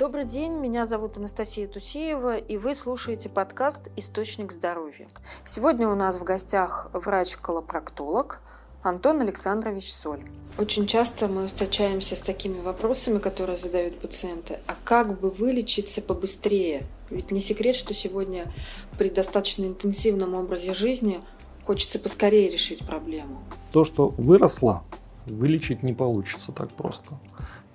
Добрый день, меня зовут Анастасия Тусеева, и вы слушаете подкаст «Источник здоровья». Сегодня у нас в гостях врач-колопроктолог Антон Александрович Соль. Очень часто мы встречаемся с такими вопросами, которые задают пациенты. А как бы вылечиться побыстрее? Ведь не секрет, что сегодня при достаточно интенсивном образе жизни хочется поскорее решить проблему. То, что выросло, вылечить не получится так просто.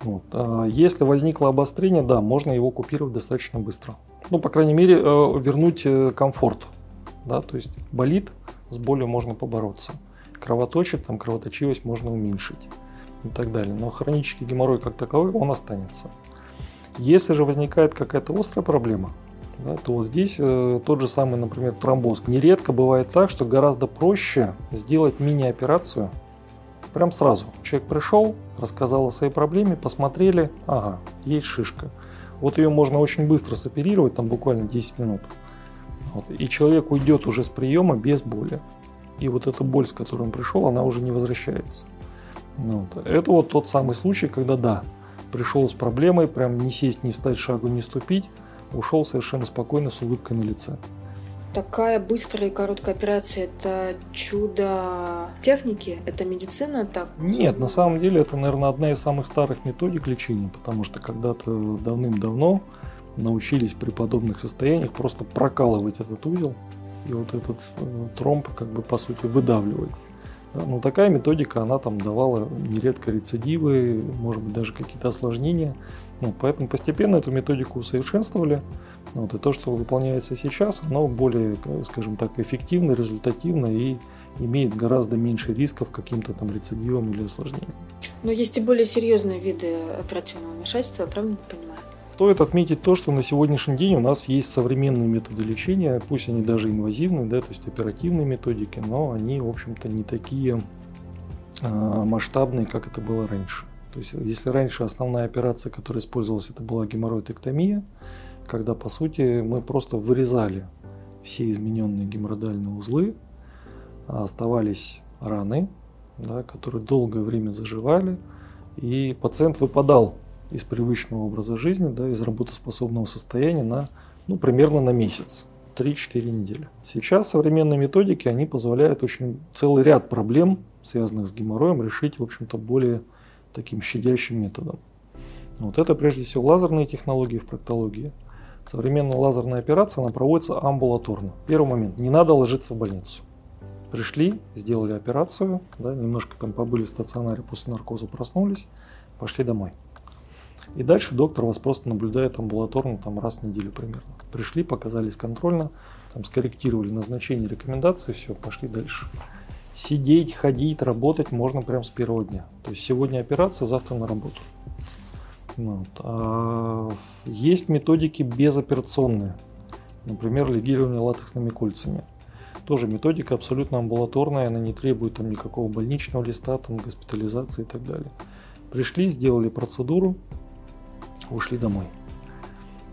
Вот. А если возникло обострение, да, можно его купировать достаточно быстро. Ну, по крайней мере, э, вернуть э, комфорт. Да, то есть болит, с болью можно побороться. Кровоточит, там кровоточивость можно уменьшить и так далее. Но хронический геморрой как таковой, он останется. Если же возникает какая-то острая проблема, да, то вот здесь э, тот же самый, например, тромбоз. Нередко бывает так, что гораздо проще сделать мини-операцию – Прям сразу. Человек пришел, рассказал о своей проблеме, посмотрели, ага, есть шишка. Вот ее можно очень быстро соперировать, там буквально 10 минут. Вот. И человек уйдет уже с приема без боли. И вот эта боль, с которой он пришел, она уже не возвращается. Ну вот. Это вот тот самый случай, когда да, пришел с проблемой, прям не сесть, не встать, шагу не ступить, ушел совершенно спокойно с улыбкой на лице такая быстрая и короткая операция – это чудо техники? Это медицина так? Нет, на самом деле это, наверное, одна из самых старых методик лечения, потому что когда-то давным-давно научились при подобных состояниях просто прокалывать этот узел и вот этот э, тромб как бы по сути выдавливать. Да, ну такая методика, она там давала нередко рецидивы, может быть даже какие-то осложнения. Ну, поэтому постепенно эту методику усовершенствовали. Вот, и то, что выполняется сейчас, оно более, скажем так, эффективно, результативно и имеет гораздо меньше рисков каким-то там рецидивам или осложнениям. Но есть и более серьезные виды оперативного вмешательства, правильно понимаю? Стоит отметить то, что на сегодняшний день у нас есть современные методы лечения, пусть они даже инвазивные, да, то есть оперативные методики, но они, в общем-то, не такие э, масштабные, как это было раньше. То есть, если раньше основная операция, которая использовалась, это была геморроидэктомия, когда, по сути, мы просто вырезали все измененные геморроидальные узлы, а оставались раны, да, которые долгое время заживали, и пациент выпадал из привычного образа жизни, да, из работоспособного состояния на ну, примерно на месяц. 3-4 недели. Сейчас современные методики, они позволяют очень целый ряд проблем, связанных с геморроем, решить, в общем-то, более таким щадящим методом. Вот это прежде всего лазерные технологии в проктологии. Современная лазерная операция, она проводится амбулаторно. Первый момент, не надо ложиться в больницу. Пришли, сделали операцию, да, немножко там побыли в стационаре после наркоза, проснулись, пошли домой. И дальше доктор вас просто наблюдает амбулаторно там раз в неделю примерно. Пришли, показались контрольно, там скорректировали назначение, рекомендации, все, пошли дальше сидеть, ходить, работать можно прямо с первого дня. То есть сегодня операция, завтра на работу. Вот. А есть методики безоперационные. Например, легирование латексными кольцами. Тоже методика абсолютно амбулаторная, она не требует там никакого больничного листа, там, госпитализации и так далее. Пришли, сделали процедуру, ушли домой.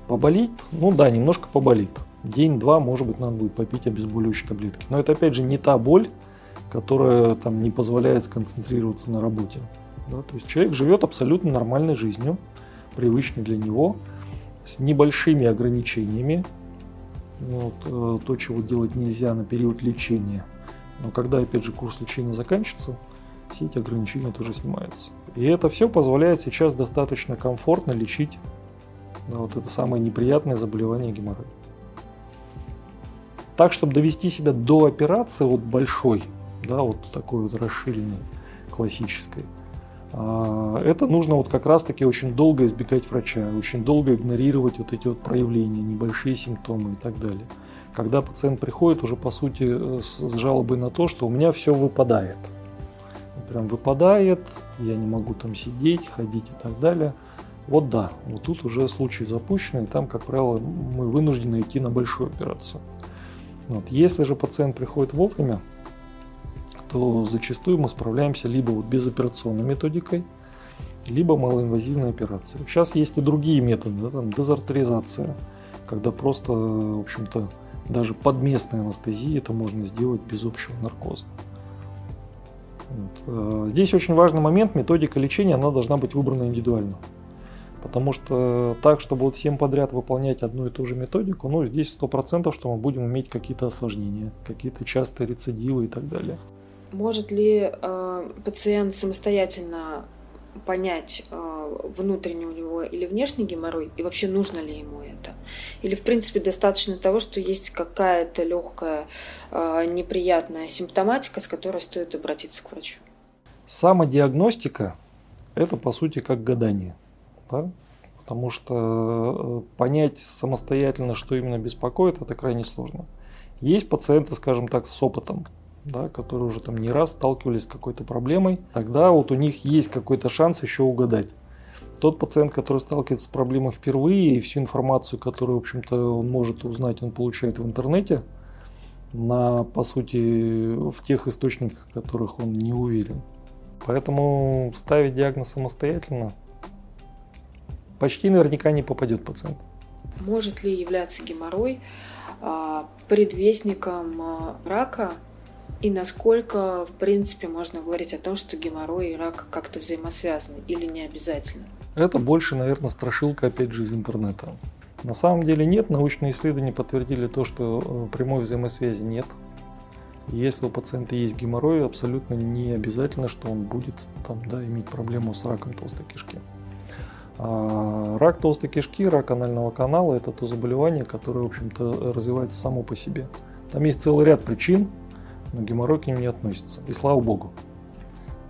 Поболит? Ну да, немножко поболит. День-два, может быть, надо будет попить обезболивающие таблетки. Но это опять же не та боль, которая там не позволяет сконцентрироваться на работе. Да? То есть человек живет абсолютно нормальной жизнью, привычной для него, с небольшими ограничениями. Вот, э, то, чего делать нельзя на период лечения. Но когда, опять же, курс лечения заканчивается, все эти ограничения тоже снимаются. И это все позволяет сейчас достаточно комфортно лечить да, вот это самое неприятное заболевание геморроя. Так, чтобы довести себя до операции вот большой, да, вот такой вот расширенной, классической. А, это нужно вот как раз-таки очень долго избегать врача, очень долго игнорировать вот эти вот проявления, небольшие симптомы и так далее. Когда пациент приходит уже по сути э, с жалобой на то, что у меня все выпадает. Прям выпадает, я не могу там сидеть, ходить и так далее. Вот да, вот тут уже случай запущенный, там, как правило, мы вынуждены идти на большую операцию. Вот. Если же пациент приходит вовремя, то зачастую мы справляемся либо вот безоперационной методикой, либо малоинвазивной операцией. Сейчас есть и другие методы, да, там дезартеризация, когда просто, в общем-то, даже под местной анестезией это можно сделать без общего наркоза. Э, здесь очень важный момент, методика лечения, она должна быть выбрана индивидуально. Потому что так, чтобы вот всем подряд выполнять одну и ту же методику, ну, здесь сто процентов, что мы будем иметь какие-то осложнения, какие-то частые рецидивы и так далее. Может ли э, пациент самостоятельно понять, э, внутренний у него или внешний геморрой, и вообще нужно ли ему это? Или, в принципе, достаточно того, что есть какая-то легкая э, неприятная симптоматика, с которой стоит обратиться к врачу? Самодиагностика – это, по сути, как гадание. Да? Потому что э, понять самостоятельно, что именно беспокоит, это крайне сложно. Есть пациенты, скажем так, с опытом, да, которые уже там не раз сталкивались с какой-то проблемой, тогда вот у них есть какой-то шанс еще угадать. Тот пациент, который сталкивается с проблемой впервые, и всю информацию, которую, в общем-то, он может узнать, он получает в интернете, на, по сути, в тех источниках, в которых он не уверен. Поэтому ставить диагноз самостоятельно почти наверняка не попадет пациент. Может ли являться геморрой а, предвестником а, рака и насколько, в принципе, можно говорить о том, что геморрой и рак как-то взаимосвязаны или не обязательно? Это больше, наверное, страшилка, опять же, из интернета. На самом деле нет, научные исследования подтвердили то, что э, прямой взаимосвязи нет. Если у пациента есть геморрой, абсолютно не обязательно, что он будет там, да, иметь проблему с раком толстой кишки. А рак толстой кишки, рак анального канала – это то заболевание, которое, в общем-то, развивается само по себе. Там есть целый ряд причин, но геморрой к ним не относится. И слава богу.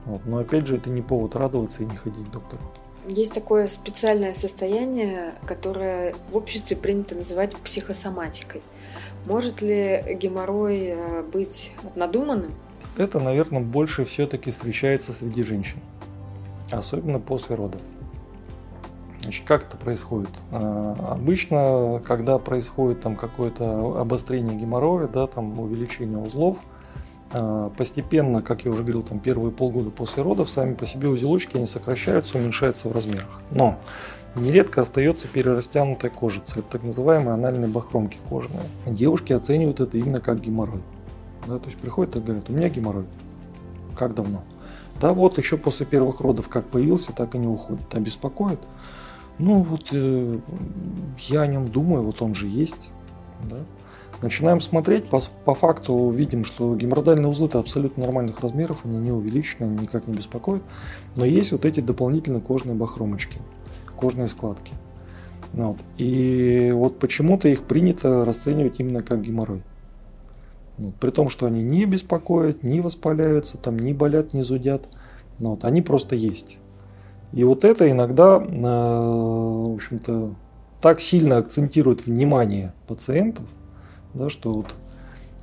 Вот. Но опять же, это не повод радоваться и не ходить к доктору. Есть такое специальное состояние, которое в обществе принято называть психосоматикой. Может ли геморрой э, быть надуманным? Это, наверное, больше все-таки встречается среди женщин, особенно после родов. Значит, как это происходит? А, обычно, когда происходит там какое-то обострение геморроя, да, там увеличение узлов – постепенно, как я уже говорил, там первые полгода после родов, сами по себе узелочки, они сокращаются, уменьшаются в размерах. Но нередко остается перерастянутая кожица, это так называемые анальные бахромки кожаные. Девушки оценивают это именно как геморрой. Да, то есть приходят и говорят, у меня геморрой. Как давно? Да вот еще после первых родов как появился, так и не уходит. А беспокоит? Ну вот э, я о нем думаю, вот он же есть. Да? Начинаем смотреть, по, по факту видим, что геморрhoидальные узлы это абсолютно нормальных размеров, они не увеличены, они никак не беспокоят. Но есть вот эти дополнительные кожные бахромочки, кожные складки. Ну вот. И вот почему-то их принято расценивать именно как геморрой. Вот. При том, что они не беспокоят, не воспаляются, там не болят, не зудят. Ну вот. Они просто есть. И вот это иногда, э, в общем-то, так сильно акцентирует внимание пациентов, да, что вот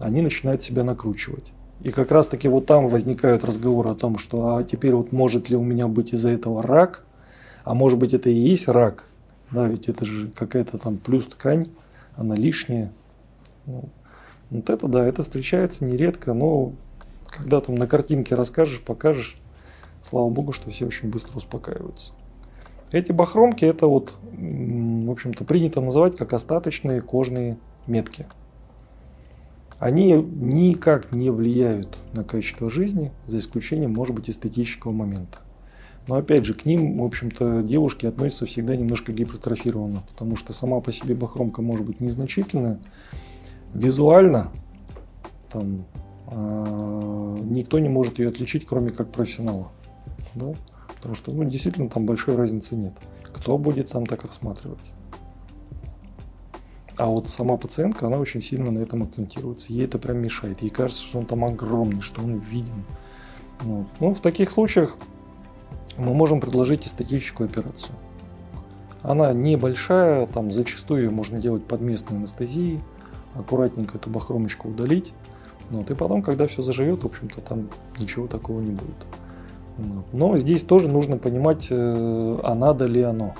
они начинают себя накручивать. И как раз таки вот там возникают разговоры о том, что а теперь вот может ли у меня быть из-за этого рак, а может быть это и есть рак, да, ведь это же какая-то там плюс ткань, она лишняя. Ну, вот это да, это встречается нередко, но когда там на картинке расскажешь, покажешь, слава богу, что все очень быстро успокаиваются. Эти бахромки это вот, в общем-то, принято называть как остаточные кожные метки – они никак не влияют на качество жизни, за исключением, может быть, эстетического момента. Но опять же, к ним, в общем-то, девушки относятся всегда немножко гипертрофированно, потому что сама по себе бахромка может быть незначительная. Визуально там, э, никто не может ее отличить, кроме как профессионала. Да? Потому что ну, действительно там большой разницы нет. Кто будет там так рассматривать? А вот сама пациентка, она очень сильно на этом акцентируется. Ей это прям мешает. Ей кажется, что он там огромный, что он виден. Вот. Ну, в таких случаях мы можем предложить эстетическую операцию. Она небольшая, там зачастую ее можно делать под местной анестезией, аккуратненько эту бахромочку удалить. Вот, и потом, когда все заживет, в общем-то, там ничего такого не будет. Вот. Но здесь тоже нужно понимать, э, а надо ли оно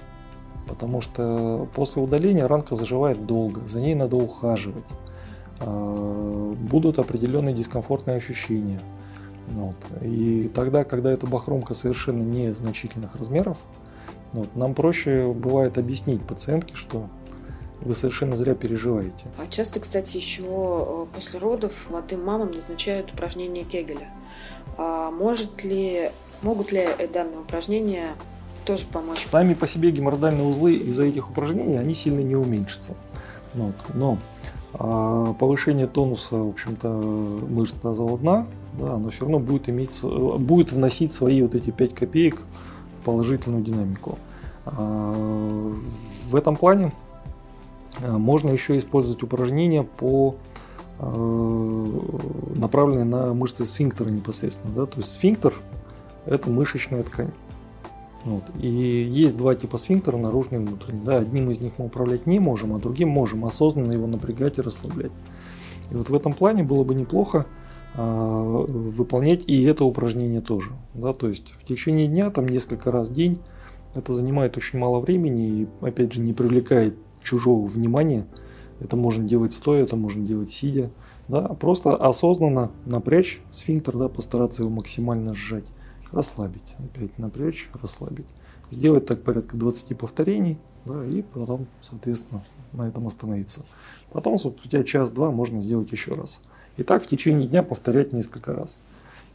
потому что после удаления ранка заживает долго, за ней надо ухаживать. А, будут определенные дискомфортные ощущения. Вот. И тогда, когда эта бахромка совершенно незначительных размеров, вот, нам проще бывает объяснить пациентке, что вы совершенно зря переживаете. А часто, кстати, еще э, после родов молодым мамам назначают упражнения Кегеля. А может ли, могут ли данные упражнения тоже помочь. Сами по себе геморрhoидальные узлы из-за этих упражнений, они сильно не уменьшатся. Вот. Но а, повышение тонуса, в общем-то, мышц тазового дна, да, оно все равно будет, иметь, будет вносить свои вот эти 5 копеек в положительную динамику. А, в этом плане а, можно еще использовать упражнения по направленные на мышцы сфинктера непосредственно. Да? То есть сфинктер – это мышечная ткань. Вот. И есть два типа сфинктера, наружный и внутренний. Да, одним из них мы управлять не можем, а другим можем осознанно его напрягать и расслаблять. И вот в этом плане было бы неплохо э, выполнять и это упражнение тоже. Да, то есть в течение дня, там несколько раз в день, это занимает очень мало времени и, опять же, не привлекает чужого внимания. Это можно делать стоя, это можно делать сидя. Да, просто осознанно напрячь сфинктер, да, постараться его максимально сжать расслабить. Опять напрячь, расслабить. Сделать так порядка 20 повторений, да, и потом, соответственно, на этом остановиться. Потом, спустя час-два, можно сделать еще раз. И так в течение дня повторять несколько раз.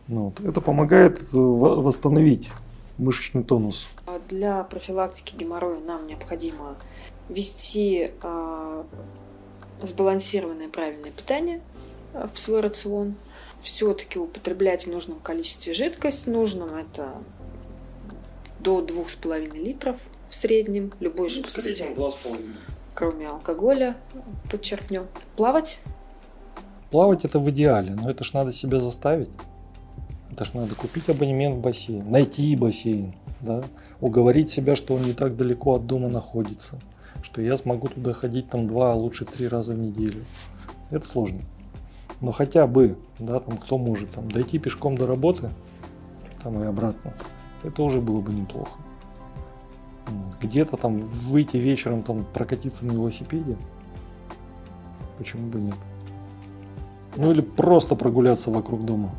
Ну вот. Это помогает э, восстановить мышечный тонус. Для профилактики геморроя нам необходимо вести э, сбалансированное правильное питание а, в свой рацион – все-таки употреблять в нужном количестве жидкость. Нужным это до 2,5 литров в среднем любой ну, жидкости. В среднем 2,5. Кроме алкоголя, подчеркнем. Плавать? Плавать это в идеале, но это ж надо себя заставить. Это ж надо купить абонемент в бассейн, найти бассейн, да, уговорить себя, что он не так далеко от дома находится, что я смогу туда ходить там два, а лучше три раза в неделю. Это сложно. Но хотя бы, да, там кто может там дойти пешком до работы, там и обратно, это уже было бы неплохо. Где-то там выйти вечером там прокатиться на велосипеде, почему бы нет? Ну или просто прогуляться вокруг дома.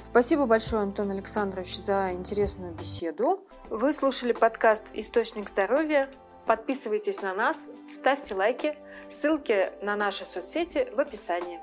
Спасибо большое, Антон Александрович, за интересную беседу. Вы слушали подкаст «Источник здоровья». Подписывайтесь на нас, ставьте лайки. Ссылки на наши соцсети в описании.